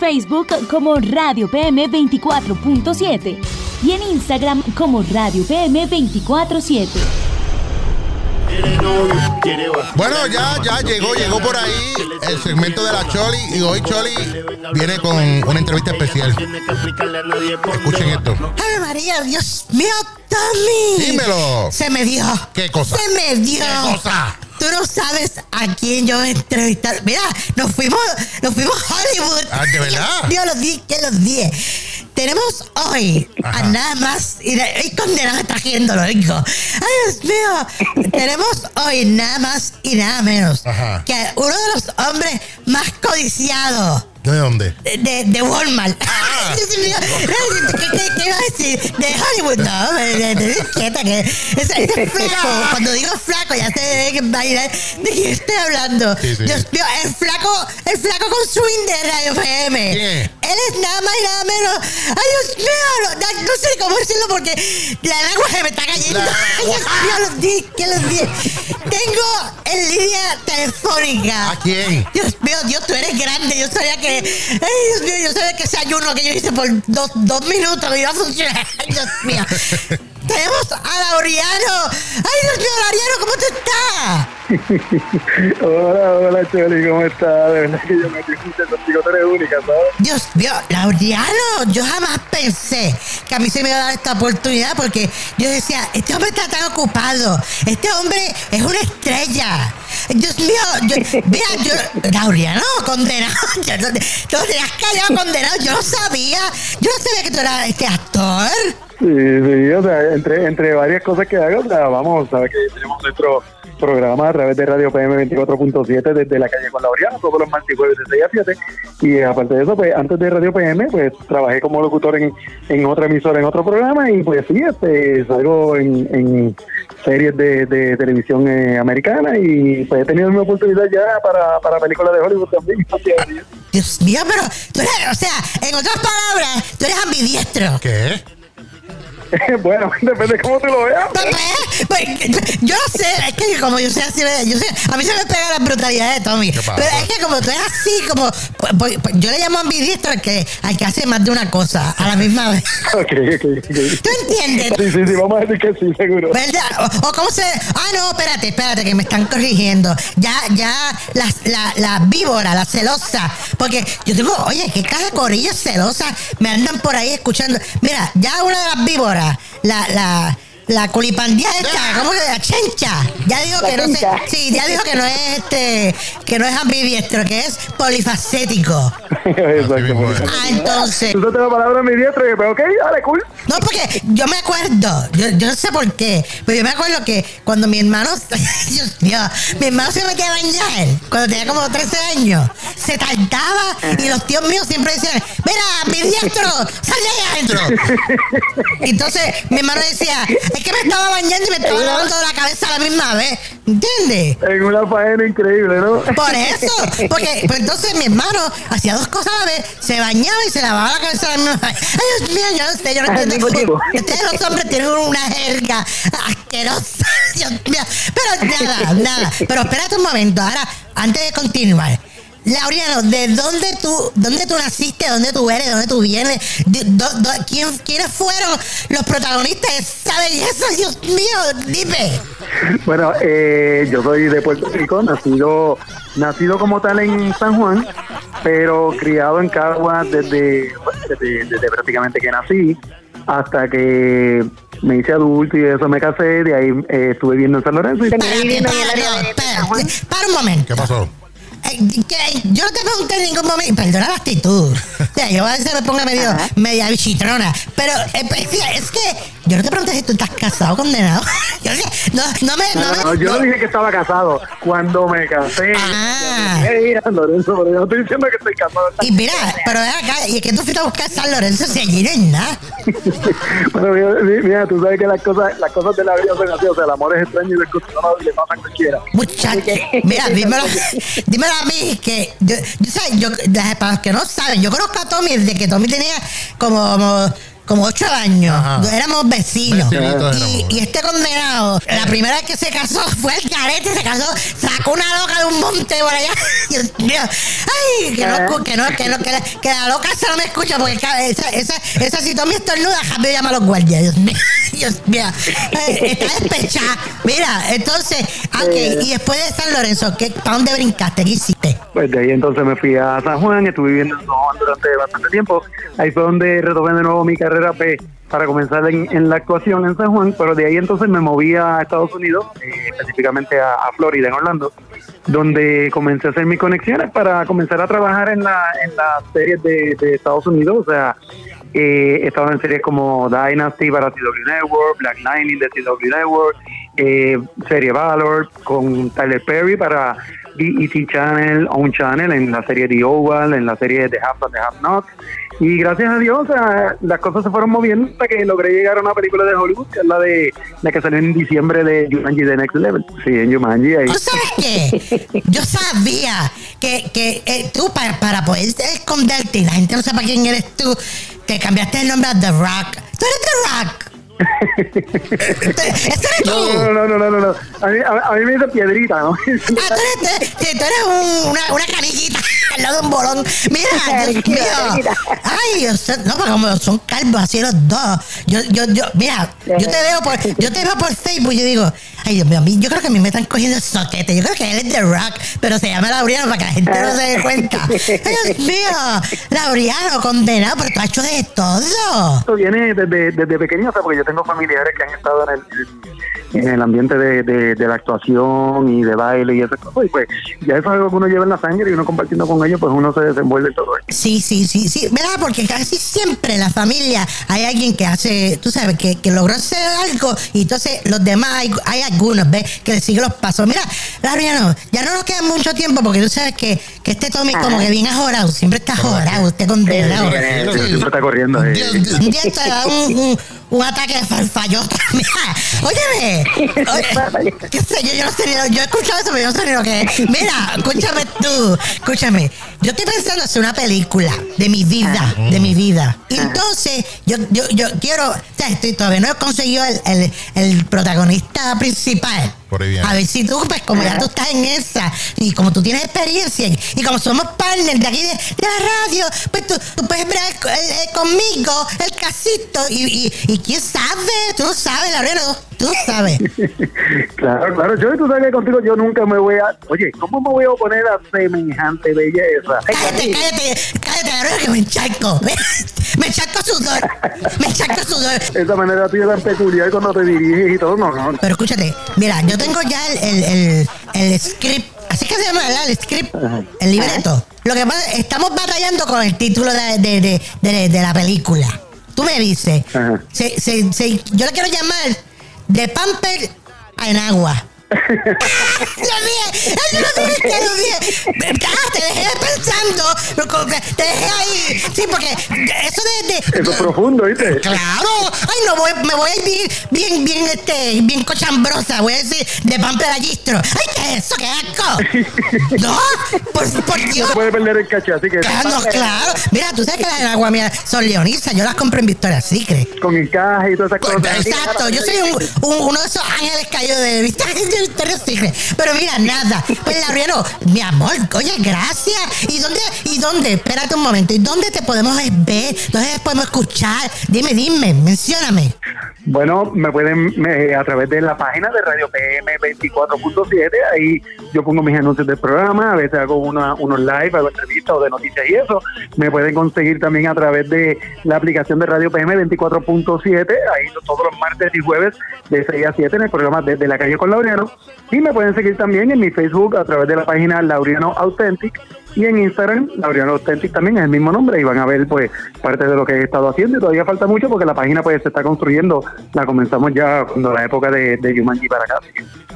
Facebook como Radio PM 24.7 y en Instagram como Radio PM 24.7. Bueno, ya, ya llegó, llegó por ahí el segmento de la Choli y hoy Choli viene con una entrevista especial. Escuchen esto. Ay, María, Dios mío, Tommy. Dímelo. Se me dio. ¿Qué cosa? Se me dio. ¿Qué cosa? Tú no sabes a quién yo entrevistar. Mira, nos fuimos, nos fuimos a Hollywood. Ah, ¿de verdad? Yo los di, que los dije. Tenemos hoy a nada más y, y condenado está haciendo lo digo. Ay, Dios mío. Tenemos hoy nada más y nada menos Ajá. que uno de los hombres más codiciados ¿De dónde? de, de, de Walmart. Ah. Dios mío, ¿Qué, qué, qué iba a decir? De Hollywood. No, me, me, me quieta que ese, ese flaco, cuando digo flaco, ya sé de qué bailar, de quién estoy hablando. Sí, sí. Dios mío, el flaco, el flaco con swing de Radio FM. ¿Quién es? Él es nada más y nada menos. Ay, Dios mío, no, no- sé cómo decirlo porque la lengua se me está cayendo. Ay, Dios mío, los di, que los di. Tengo en línea telefónica. ¿A quién? Dios mío, Dios, tú eres grande. Yo sabía que. Ay, Dios mío, yo sabía que ese ayuno que yo hice por dos, dos minutos me iba a funcionar. Ay, Dios mío. Tenemos a Laureano. Ay, Dios mío, Laureano, ¿cómo tú estás? Hola, hola, Choli, ¿cómo estás? De verdad que yo me disfruté contigo, tú eres única, ¿sabes? Dios mío, Laureano, yo jamás pensé que a mí se me iba a dar esta oportunidad porque yo decía, este hombre está tan ocupado, este hombre es una estrella. Dios mío, yo, mira, yo, Laureano, condenado, yo, no has callado condenado, yo no sabía, yo no sabía que tú eras este actor. Sí, sí, o sea, entre, entre varias cosas que hago, o sea, vamos, sabes que tenemos nuestro programa a través de Radio PM 24.7 desde la calle con Laureano, todos los martes y jueves de 6 a 7. Y aparte de eso, pues antes de Radio PM, pues trabajé como locutor en, en otra emisora, en otro programa, y pues sí, este, salgo en, en series de, de televisión eh, americana y pues he tenido mi oportunidad ya para, para películas de Hollywood también. Dios mío, pero tú eres, o sea, en otras palabras, tú eres ambidiestro. ¿Qué? bueno, depende de cómo tú lo veas. Pues, pues, yo no sé, es que como yo sé así, yo sé, a mí se me pega la brutalidad de Tommy. Pero es que como tú eres así, como pues, pues, yo le llamo ambidiestro al que, al que hace más de una cosa a la misma vez. Ok, ok, ok. ¿Tú entiendes? Sí, sí, sí, vamos a decir que sí, seguro. ¿Verdad? O, o cómo se. Ah, no, espérate, espérate, que me están corrigiendo. Ya, ya, la, la, la víbora, la celosa. Porque yo tengo, oye, qué caja de corillas celosas me andan por ahí escuchando. Mira, ya una de las víboras, la, la, la culipandía esta, ¿cómo que la chencha? Ya dijo que no sé. Sí, ya dijo que no es este, que no es ambidiestro, que es polifacético. Ah, entonces. Tú la palabra en mi dietro y yo, pues, ok, dale, cool. No, porque yo me acuerdo, yo, yo no sé por qué, pero yo me acuerdo que cuando mi hermano, Dios mío, mi hermano se metía a bañar, cuando tenía como 13 años, se tardaba y los tíos míos siempre decían, mira, mi diestro, sal de ahí adentro. Entonces mi hermano decía, es que me estaba bañando y me estaba lavando la cabeza a la misma vez, ¿entiendes? En una faena increíble, ¿no? Por eso, porque pues entonces mi hermano hacía dos cosas a la vez, se bañaba y se lavaba la cabeza a la misma vez. Ay, Dios mío, yo no sé, yo no entiendo. Ustedes los hombres tienen una jerga asquerosa, Dios mío. Pero nada, nada. Pero espérate un momento, ahora, antes de continuar. Laureano, ¿de dónde tú, dónde tú naciste? ¿Dónde tú eres? ¿Dónde tú vienes? ¿De- do- do- quién- ¿Quiénes fueron los protagonistas de esa belleza? Dios mío, dime. Bueno, eh, yo soy de Puerto Rico, nacido nacido como tal en San Juan, pero criado en Cagua desde, desde, desde prácticamente que nací hasta que me hice adulto y de eso me casé, de ahí eh, estuve viviendo en San Lorenzo y para, no, espérate, para un momento. ¿Qué pasó? Yo no te pregunté en ningún momento, perdona la actitud. O sea, yo a veces me pongo medio, media bichitrona. Pero eh, es que yo no te pregunté si tú estás casado condenado. Yo sé, no, no me. No, No, yo no no- dije que estaba casado. Cuando me casé, Ah. yo dije, "Mira, Lorenzo, pero yo no estoy diciendo que estoy casado. Y mira, pero ven acá, y es que tú fuiste a buscar San Lorenzo si allí no es nada. bueno, mira, mira, tú sabes que las cosas, las cosas de la vida son así. O sea, el amor es extraño y descontrolado y le pasa a cualquiera. Muchacho, mira, dímelo, dímelo a mí que yo, yo, sé, yo, para los que no saben, yo conozco a Tommy desde que Tommy tenía como, como, como ocho años. Ajá. Éramos vecinos. Vecinitos Y, éramos. y este condenado, la primera vez que se casó fue el carete, se casó, sacó una loca de un monte por allá. Dios mío. Ay, que no, escu- que no, que no, que la, que la loca esa no me escucha porque esa, esa, esa si Tommy estornuda, rápido llama a los guardias. Dios mío. Dios mío. Ay, Está despechada. Mira, entonces, ok, y después de San Lorenzo, ¿qué, ¿para dónde brincaste? ¿Qué hiciste? Pues de ahí entonces me fui a San Juan, estuve viviendo en San Juan durante bastante tiempo. Ahí fue donde retomé de nuevo mi carrera P para comenzar en, la actuación en San Juan, pero de ahí entonces me moví a Estados Unidos, eh, específicamente a, Florida, en Orlando, donde comencé a hacer mis conexiones para comenzar a trabajar en, la, en las series de, Estados Unidos, o sea, eh, he estado en series como Dynasty para CW Network, Black Lightning de CW Network, eh, serie Valor con Tyler Perry para BET Channel, On Channel, en la serie The Oval, en la serie The Half and The Half Not. Y gracias a Dios, las cosas se fueron moviendo hasta que logré llegar a una película de Hollywood, que es la de la que salió en diciembre de Jumanji The Next Level. Sí, en Jumanji ahí. ¿Tú sabes qué? Yo sabía que, que eh, tú para, para poder esconderte y la gente no sepa quién eres tú, te cambiaste el nombre a The Rock. ¿Tú eres The Rock? ¿Ese eres tú? No, no, no, no, no, no. A mí, a, a mí me dice piedrita, ¿no? Ah, tú eres, tú eres un- una, una canillita al lado de un bolón. Mira, Dios mío. Ay, no, porque como son calvos así los dos. Yo, yo, yo, mira, yo te veo por, yo te veo por Facebook y yo digo, ay Dios mío, a mí, yo creo que a mí me están cogiendo el soquete. Yo creo que él es de rock, pero se llama Laureano para que la gente no se dé cuenta. Ay, Dios mío, Laureano, condenado, pero tú has hecho de todo. Esto viene desde, desde pequeño, o sea, porque yo tengo familiares que han estado en el, en el ambiente de, de, de la actuación y de baile y esas cosas. Y pues ya eso es algo que uno lleva en la sangre y uno compartiendo con ellos, pues uno se desenvuelve en todo eso. Sí, sí, sí, sí, ¿verdad? Porque casi siempre en la familia hay alguien que hace, tú sabes, que, que logró hacer algo y entonces los demás, hay, hay algunos, ¿ves? Que le siguen los pasos. Mira, Laureano, ya no nos queda mucho tiempo porque tú sabes que, que este Tommy como que bien ajorado, siempre está ajorado, usted condenado. Siempre Sí. siempre está corriendo. eh. Dios, Dios. Un día da un, un, un ataque de farfallota. Mira, óyeme. Qué sé yo, yo no sé yo he escuchado eso, pero yo no sé ni lo que es. Mira, escúchame tú, escúchame. Yo estoy pensando hacer una película de mi vida, de mi vida. Y entonces, yo, yo, yo quiero, o sea, estoy, todavía no he conseguido el, el, el protagonista principal. Por ahí viene. A ver si tú, pues como ya tú estás en esa, y como tú tienes experiencia, y, y como somos partners de aquí de, de la radio, pues tú, tú puedes ver conmigo el casito, y, y, y quién sabe, tú no sabes, Laureano, tú no sabes. Claro, claro. Yo, tú sabes que contigo yo nunca me voy a... Oye, ¿cómo me voy a oponer a semejante belleza? Cállate, cállate, cállate, Laureano, que me encharco. Me, encharco sudor, me encharco sudor. Esa manera tuya tan peculiar cuando te diriges y todo, no, no. Pero escúchate, mira, yo tengo ya el, el, el, el script, así que se llama, ¿verdad? El script, el libreto. Lo que pasa, estamos batallando con el título de, de, de, de- la película. Tú me dices, se, se, se- yo le quiero llamar de Pamper a Enagua. ¡Lo dije! ¡Ay, lo dije! ¡Que lo dije! Ah, te dejé pensando, te dejé ahí. Sí, porque eso de- de, Eso es profundo, ¿viste? Claro, ay no voy, me voy a ir bien, bien, bien, este, bien cochambrosa, voy a decir de pamperallistro. Ay, ¿qué es eso? ¿Qué asco? No, por, por No Dios. se puede perder el caché, así que Claro, no, claro. Mira, tú sabes que las agua mía son leonisas, yo las compro en Victoria Secret. con encaje y todas esas cosas. Exacto, yo soy un, un- uno de esos ángeles caídos de Victoria Victoria Secret. Pero mira, nada. Pues Laureano, mi amor, oye, gracias. ¿Y dónde, y dónde? Espérate un momento. ¿Y dónde te podemos ver? ¿Dónde te podemos escuchar? Dime, dime, mencióname. Bueno, me pueden me- a través de la página de Radio PM 24.7, ahí yo pongo mis anuncios del programa, a veces hago una, unos live, hago entrevistas o de noticias y eso. Me pueden conseguir también a través de la aplicación de Radio PM 24.7, ahí todos los martes y jueves de 6 a 7 en el programa Desde la calle con Laureano. Y me pueden seguir también en mi Facebook a través de la página Laureano Authentic y en Instagram, Laureano Authentic también es el mismo nombre y van a ver pues parte de lo que he estado haciendo y todavía falta mucho porque la página pues se está construyendo, la comenzamos ya cuando la época de, de Jumanji para acá,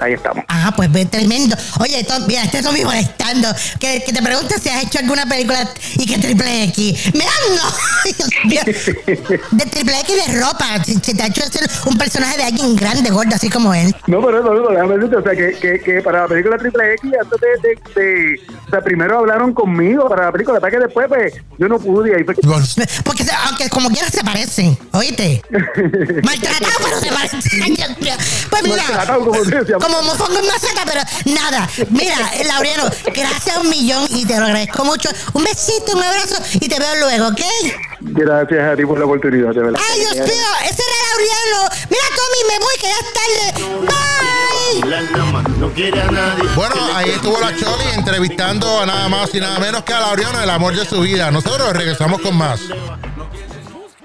ahí estamos. Ah, pues tremendo. Oye, Tom, mira, este Tommy molestando. Que, que te pregunte si has hecho alguna película y que triple X. Mira, no. De triple X de ropa. Si, si te ha hecho ser un personaje de alguien grande, gordo, así como él. No, pero eso, no, déjame decirte, o sea, que, que, que para la película Triple X, antes de, de, de- o sea, primero hablar quedaron conmigo para la película. Hasta que después, pues, yo no pude. Ahí fue- Porque aunque como quiera se parecen, ¿oíste? Maltratado, pero se parecen. Pues mira, Maltratado, como se decía. Como mofongo en maceta, pero nada. Mira, Laureano, gracias un millón y te lo agradezco mucho. Un besito, un abrazo y te veo luego, ¿ok? Gracias a ti por la oportunidad, de verdad. Ay, Dios mío, ese era Laureano. Mira, Tommy, me voy, que ya es tarde. Bye. Bueno, ahí estuvo la Choli entrevistando a nada más y nada menos que a Laureano, el amor de su vida. Nosotros regresamos con más.